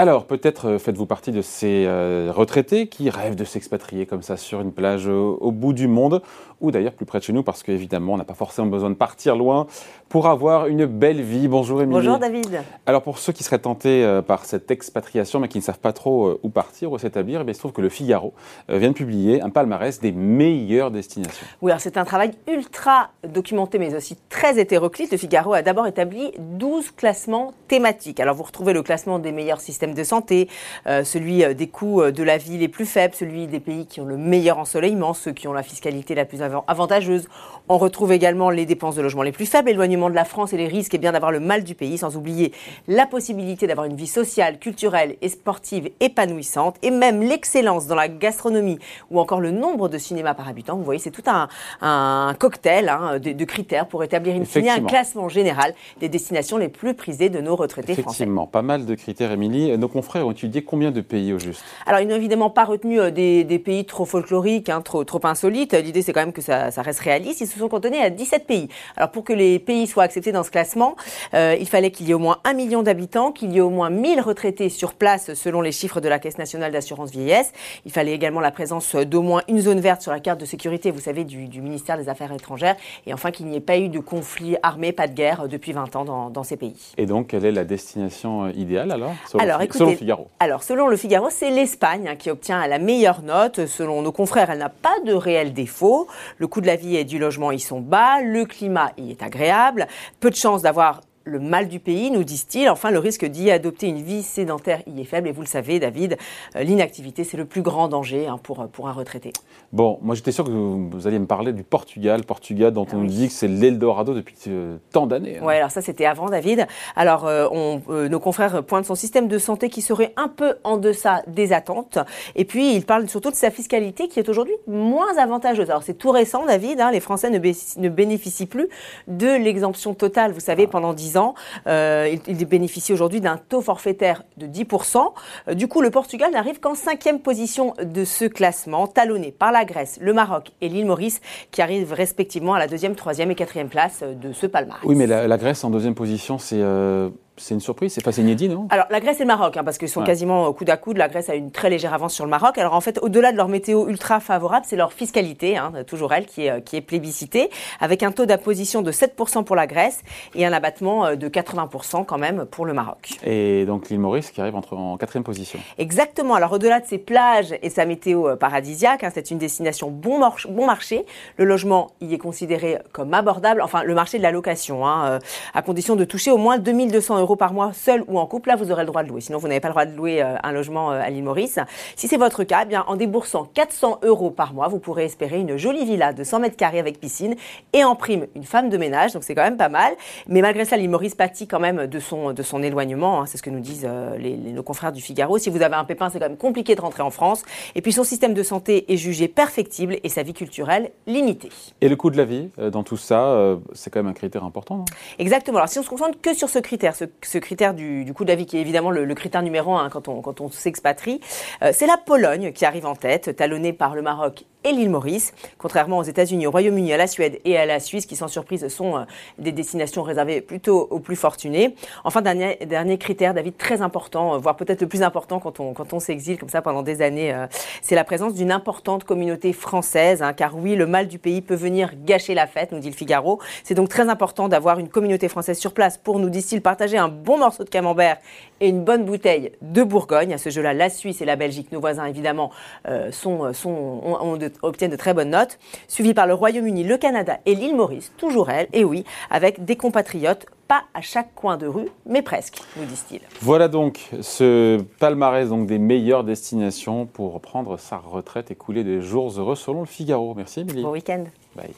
Alors, peut-être euh, faites-vous partie de ces euh, retraités qui rêvent de s'expatrier comme ça sur une plage au, bout du monde, ou d'ailleurs plus près de chez nous, parce qu'évidemment, on n'a pas forcément besoin de partir loin pour avoir une belle vie. Bonjour Émilie. Bonjour David. Alors, pour ceux qui seraient tentés euh, par cette expatriation, mais qui ne savent pas trop où partir, où s'établir, eh il se trouve que le Figaro vient de publier un palmarès des meilleures destinations. Oui, alors c'est un travail ultra documenté, mais aussi très hétéroclite. Le Figaro a d'abord établi 12 classements thématiques. Alors, vous retrouvez le classement des meilleurs systèmes de santé, euh, celui euh, des coûts euh, de la vie les plus faibles, celui des pays qui ont le meilleur ensoleillement, ceux qui ont la fiscalité la plus avantageuse. On retrouve également les dépenses de logement les plus faibles, de la France et les risques et bien d'avoir le mal du pays, sans oublier la possibilité d'avoir une vie sociale, culturelle et sportive épanouissante, et même l'excellence dans la gastronomie ou encore le nombre de cinémas par habitant. Vous voyez, c'est tout un, un cocktail hein, de, critères pour établir une un classement général des destinations les plus prisées de nos retraités français. Effectivement, pas mal de critères, Émilie nos confrères ont étudié combien de pays au juste? Alors, ils n'ont évidemment pas retenu euh, des, pays trop folkloriques, hein, trop, trop insolites. L'idée, c'est quand même que ça, reste réaliste. Ils se sont cantonnés à 17 pays. Alors, pour que les pays soient acceptés dans ce classement, euh, il fallait qu'il y ait au moins un million d'habitants, qu'il y ait au moins 1000 retraités sur place, selon les chiffres de la Caisse nationale d'assurance vieillesse. Il fallait également la présence d'au moins une zone verte sur la carte de sécurité, vous savez, du, ministère des Affaires étrangères. Et enfin, qu'il n'y ait pas eu de conflit armé, pas de guerre euh, depuis 20 ans dans, ces pays. Et donc, quelle est la destination idéale alors alors, écoutez, Figaro? alors, selon le Figaro, c'est l'Espagne hein, qui obtient la meilleure note. Selon nos confrères, elle n'a pas de réels défauts. Le coût de la vie et du logement y sont bas, le climat y est agréable, peu de chances d'avoir le mal du pays, nous disent-ils. Enfin, le risque d'y adopter une vie sédentaire y est faible. Et vous le savez, David, euh, l'inactivité, c'est le plus grand danger hein, pour, pour un retraité. Bon, moi j'étais sûr que vous, alliez me parler du Portugal. Portugal dont ah on nous dit que c'est l'Eldorado depuis euh, tant d'années. Hein. Oui, alors ça c'était avant, David. Alors, euh, on, nos confrères pointent son système de santé qui serait un peu en deçà des attentes. Et puis, ils parlent surtout de sa fiscalité qui est aujourd'hui moins avantageuse. Alors, c'est tout récent, David. Hein, les Français ne, ne, bénéficient plus de l'exemption totale. Vous savez, ah. pendant 10 ans, euh, il, bénéficie aujourd'hui d'un taux forfaitaire de 10%. Euh, du coup, le Portugal n'arrive qu'en cinquième position de ce classement, talonné par la Grèce, le Maroc et l'île Maurice, qui arrivent respectivement à la deuxième, troisième et quatrième place de ce palmarès. Oui, mais la, Grèce en deuxième position, c'est... Euh, c'est une surprise, c'est pas inédit, non? Alors la Grèce et le Maroc, hein, parce qu'ils sont quasiment coude à coude. La Grèce a une très légère avance sur le Maroc. Alors en fait, au-delà de leur météo ultra favorable, c'est leur fiscalité, hein, toujours elle, qui est, euh, qui est plébiscitée, avec un taux d'imposition de 7% pour la Grèce et un abattement euh, de 80% quand même pour le Maroc. Et donc l'île Maurice qui arrive entre, en quatrième position. Exactement. Alors au-delà de ses plages et sa météo euh, paradisiaque, hein, c'est une destination bon, bon, marché. Le logement y est considéré comme abordable, enfin le marché de la location, à condition de toucher au moins 2200 euros par mois seul ou en couple, là vous aurez le droit de louer. Sinon vous n'avez pas le droit de louer euh, un logement euh, à l'île Maurice. Si c'est votre cas, eh bien en déboursant 400 euros par mois, vous pourrez espérer une jolie villa de 100 mètres carrés avec piscine et en prime une femme de ménage. Donc c'est quand même pas mal. Mais malgré ça, l'île Maurice pâtit quand même de son, de son éloignement. Hein. c'est ce que nous disent euh, les, nos confrères du Figaro. Si vous avez un pépin, c'est quand même compliqué de rentrer en France. Et puis son système de santé est jugé perfectible et sa vie culturelle limitée. Et le coût de la vie dans tout ça, c'est quand même un critère important. Exactement. Alors si on se concentre que sur ce critère, ce, ce critère du, du, coût de qui est évidemment le, critère numéro un quand on, quand on s'expatrie, euh, c'est la Pologne qui arrive en tête, talonnée par le Maroc et l'île Maurice. Contrairement aux États-Unis, au Royaume-Uni, à la Suède et à la Suisse, qui sans surprise sont euh, des destinations réservées plutôt aux plus fortunés. Enfin, dernier, critère, David, très important, euh, voire peut-être le plus important quand on, s'exile comme ça pendant des années, c'est la présence d'une importante communauté française. Hein, car oui, le mal du pays peut venir gâcher la fête, nous dit le Figaro. C'est donc très important d'avoir une communauté française sur place pour, nous disent-ils, partager un bon morceau de camembert et une bonne bouteille de Bourgogne. À ce jeu-là, la Suisse et la Belgique, nos voisins évidemment, euh, sont, sont, obtiennent de très bonnes notes. Suivi par le Royaume-Uni, le Canada et l'île Maurice, toujours elle, et oui, avec des compatriotes pas à chaque coin de rue, mais presque, nous disent-ils. Voilà donc ce palmarès donc des meilleures destinations pour prendre sa retraite et couler des jours heureux selon le Figaro. Merci Émilie. Bon week-end. Bye.